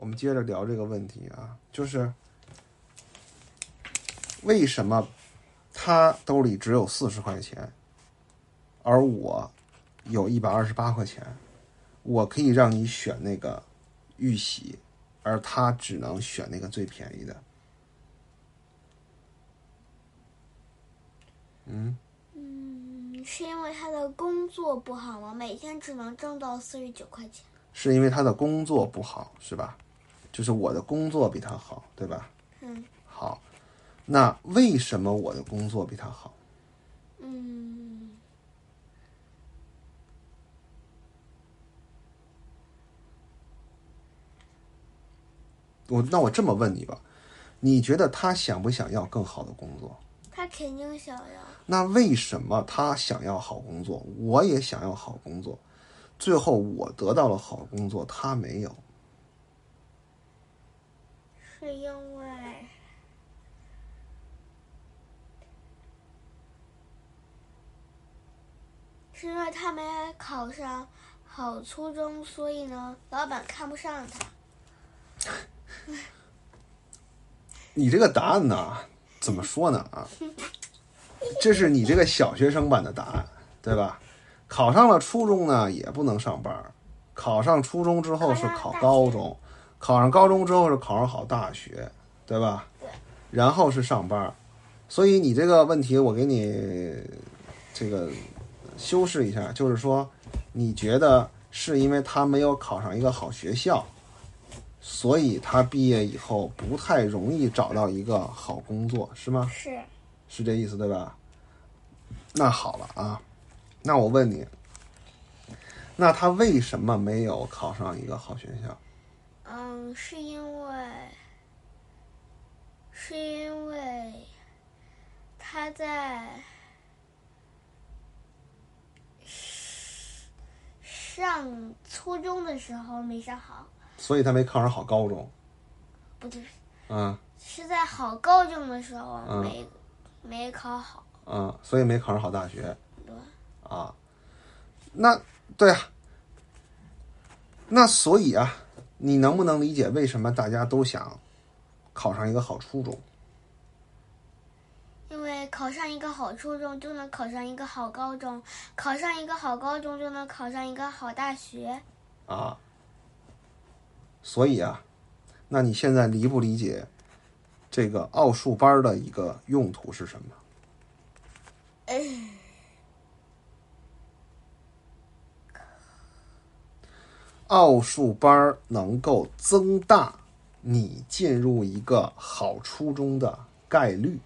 我们接着聊这个问题啊，就是为什么他兜里只有四十块钱，而我有一百二十八块钱，我可以让你选那个玉玺，而他只能选那个最便宜的。嗯，嗯，是因为他的工作不好吗？每天只能挣到四十九块钱。是因为他的工作不好，是吧？就是我的工作比他好，对吧？嗯好，那为什么我的工作比他好？嗯，我那我这么问你吧，你觉得他想不想要更好的工作？他肯定想要。那为什么他想要好工作，我也想要好工作，最后我得到了好工作，他没有？是因为是因为他没考上好初中，所以呢，老板看不上他。你这个答案呢，怎么说呢啊？这是你这个小学生版的答案，对吧？考上了初中呢，也不能上班儿；考上初中之后是考高中，考上高中之后是考上好大学，对吧？对。然后是上班，所以你这个问题我给你这个修饰一下，就是说，你觉得是因为他没有考上一个好学校，所以他毕业以后不太容易找到一个好工作，是吗？是是这意思对吧？那好了啊，那我问你，那他为什么没有考上一个好学校？嗯，是因为，是因为他在上初中的时候没上好，所以他没考上好高中。不对，嗯是在好高中的时候嗯没、没考好。嗯，所以没考上好大学对，啊。那对啊，那所以啊，你能不能理解为什么大家都想考上一个好初中？因为考上一个好初中就能考上一个好高中，考上一个好高中就能考上一个好大学。啊，所以啊，那你现在理不理解这个奥数班的一个用途是什么？奥数班能够增大你进入一个好初中的概率，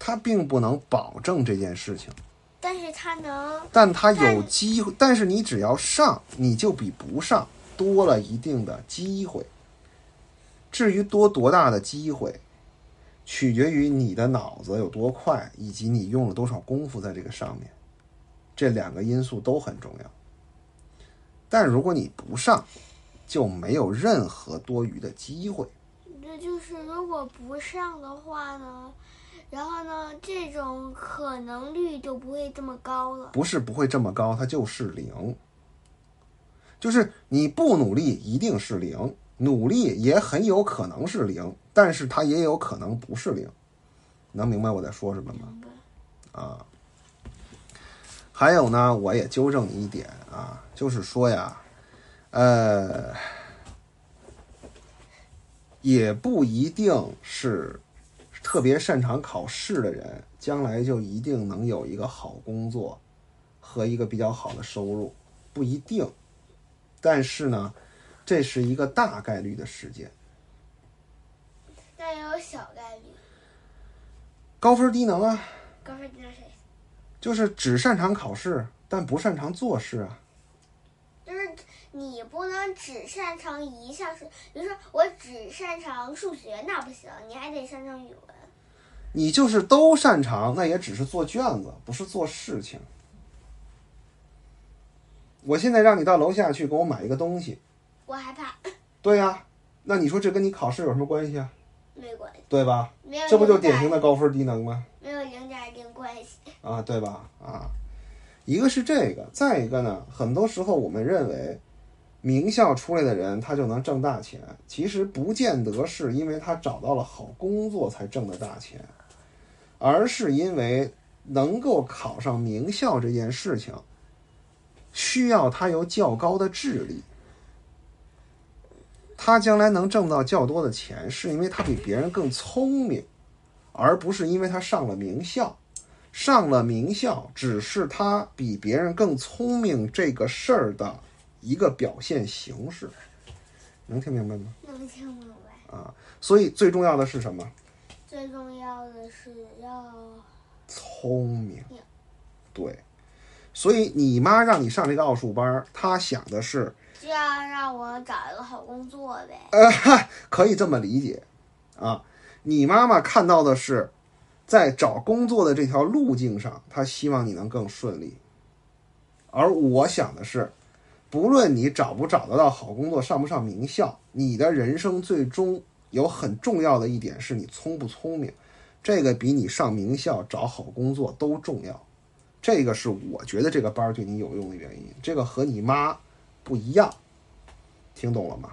它并不能保证这件事情。但是它能，但它有机会，但是你只要上，你就比不上多了一定的机会。至于多多大的机会，取决于你的脑子有多快，以及你用了多少功夫在这个上面，这两个因素都很重要。但如果你不上，就没有任何多余的机会。这就是如果不上的话呢，然后呢，这种可能率就不会这么高了。不是不会这么高，它就是零。就是你不努力一定是零，努力也很有可能是零，但是它也有可能不是零。能明白我在说什么吗？啊，还有呢，我也纠正你一点啊，就是说呀，呃，也不一定是特别擅长考试的人，将来就一定能有一个好工作和一个比较好的收入，不一定。但是呢，这是一个大概率的事件。但也有小概率。高分低能啊，高分低能谁？就是只擅长考试，但不擅长做事啊。就是你不能只擅长一项事，比如说我只擅长数学，那不行，你还得擅长语文。你就是都擅长，那也只是做卷子，不是做事情。我现在让你到楼下去给我买一个东西，我害怕，对呀、那你说这跟你考试有什么关系啊？没关系，对吧？没有这不就典型的高分低能吗？没有零点零关系。啊，对吧？啊，一个是这个，再一个呢，很多时候我们认为名校出来的人他就能挣大钱，其实不见得是因为他找到了好工作才挣的大钱，而是因为能够考上名校这件事情，需要他有较高的智力。他将来能挣到较多的钱，是因为他比别人更聪明，而不是因为他上了名校。上了名校只是他比别人更聪明这个事儿的一个表现形式，能听明白吗？能听明白。啊，所以最重要的是什么？最重要的是要聪明。对，所以你妈让你上这个奥数班儿，她想的是，就要让我找一个好工作呗。呃，嗨，可以这么理解啊。你妈妈看到的是，在找工作的这条路径上，他希望你能更顺利。而我想的是，不论你找不找得到好工作，上不上名校，你的人生最终有很重要的一点是你聪不聪明，这个比你上名校找好工作都重要。这个是我觉得这个班对你有用的原因，这个和你妈不一样，听懂了吗？